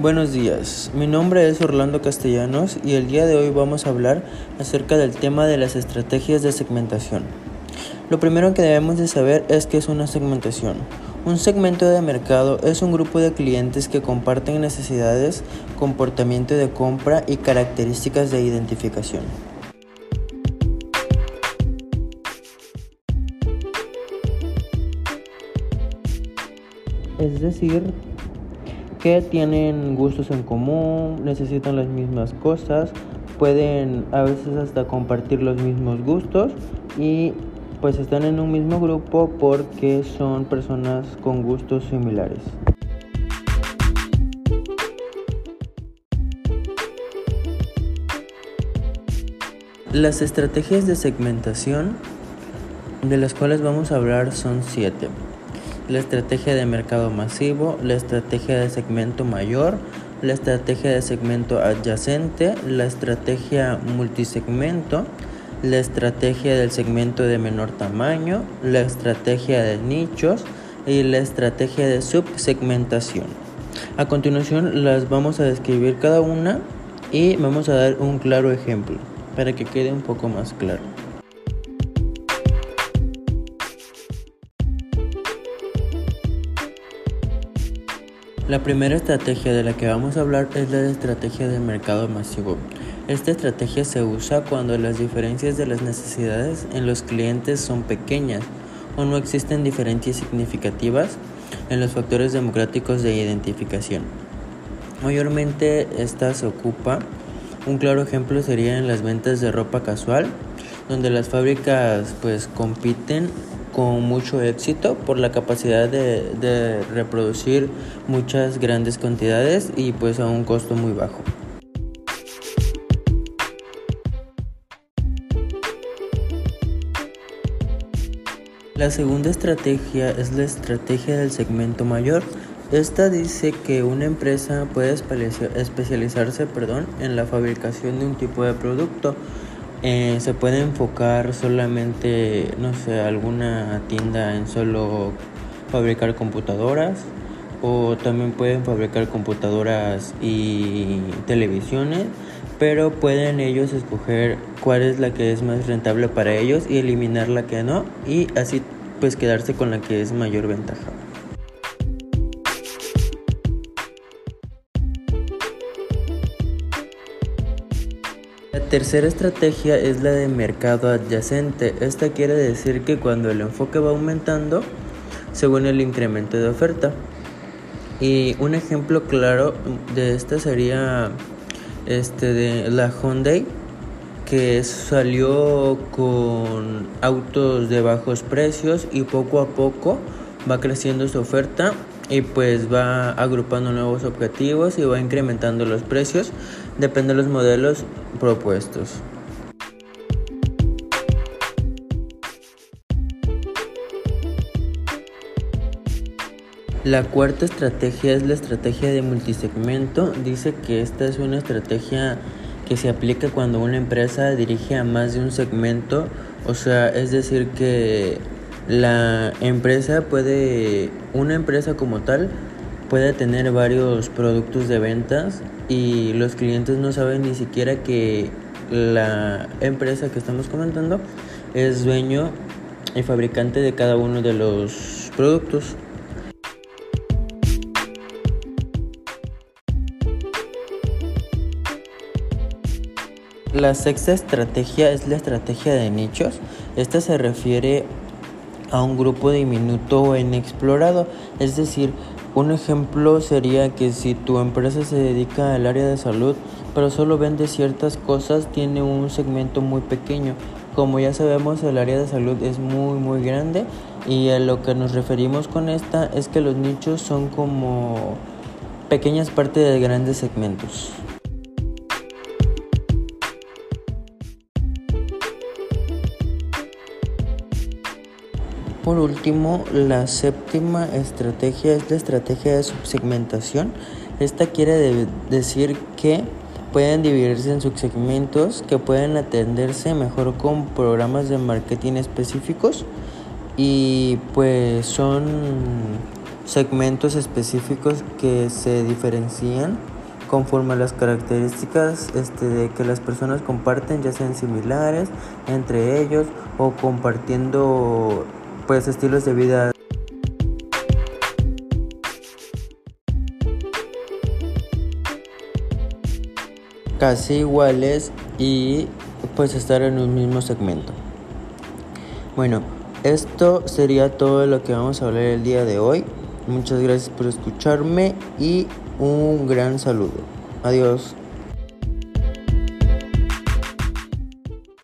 Buenos días, mi nombre es Orlando Castellanos y el día de hoy vamos a hablar acerca del tema de las estrategias de segmentación. Lo primero que debemos de saber es qué es una segmentación. Un segmento de mercado es un grupo de clientes que comparten necesidades, comportamiento de compra y características de identificación. Es decir, que tienen gustos en común, necesitan las mismas cosas, pueden a veces hasta compartir los mismos gustos y pues están en un mismo grupo porque son personas con gustos similares. Las estrategias de segmentación de las cuales vamos a hablar son siete. La estrategia de mercado masivo, la estrategia de segmento mayor, la estrategia de segmento adyacente, la estrategia multisegmento, la estrategia del segmento de menor tamaño, la estrategia de nichos y la estrategia de subsegmentación. A continuación las vamos a describir cada una y vamos a dar un claro ejemplo para que quede un poco más claro. La primera estrategia de la que vamos a hablar es la estrategia de mercado masivo. Esta estrategia se usa cuando las diferencias de las necesidades en los clientes son pequeñas o no existen diferencias significativas en los factores democráticos de identificación. Mayormente esta se ocupa, un claro ejemplo sería en las ventas de ropa casual, donde las fábricas pues compiten con mucho éxito por la capacidad de, de reproducir muchas grandes cantidades y pues a un costo muy bajo. La segunda estrategia es la estrategia del segmento mayor. Esta dice que una empresa puede especializarse perdón, en la fabricación de un tipo de producto. Eh, se puede enfocar solamente, no sé, alguna tienda en solo fabricar computadoras o también pueden fabricar computadoras y televisiones, pero pueden ellos escoger cuál es la que es más rentable para ellos y eliminar la que no y así pues quedarse con la que es mayor ventaja. La tercera estrategia es la de mercado adyacente. Esta quiere decir que cuando el enfoque va aumentando según el incremento de oferta. Y un ejemplo claro de esta sería este de la Hyundai que salió con autos de bajos precios y poco a poco va creciendo su oferta y pues va agrupando nuevos objetivos y va incrementando los precios depende de los modelos propuestos. La cuarta estrategia es la estrategia de multisegmento. Dice que esta es una estrategia que se aplica cuando una empresa dirige a más de un segmento, o sea, es decir que la empresa puede, una empresa como tal, puede tener varios productos de ventas y los clientes no saben ni siquiera que la empresa que estamos comentando es dueño y fabricante de cada uno de los productos. La sexta estrategia es la estrategia de nichos. Esta se refiere a un grupo diminuto o inexplorado. Es decir, un ejemplo sería que si tu empresa se dedica al área de salud, pero solo vende ciertas cosas, tiene un segmento muy pequeño. Como ya sabemos, el área de salud es muy muy grande y a lo que nos referimos con esta es que los nichos son como pequeñas partes de grandes segmentos. Por último, la séptima estrategia es la estrategia de subsegmentación. Esta quiere decir que pueden dividirse en subsegmentos que pueden atenderse mejor con programas de marketing específicos y pues son segmentos específicos que se diferencian conforme a las características este, de que las personas comparten, ya sean similares entre ellos o compartiendo pues estilos de vida casi iguales y pues estar en un mismo segmento. Bueno, esto sería todo lo que vamos a hablar el día de hoy. Muchas gracias por escucharme y un gran saludo. Adiós.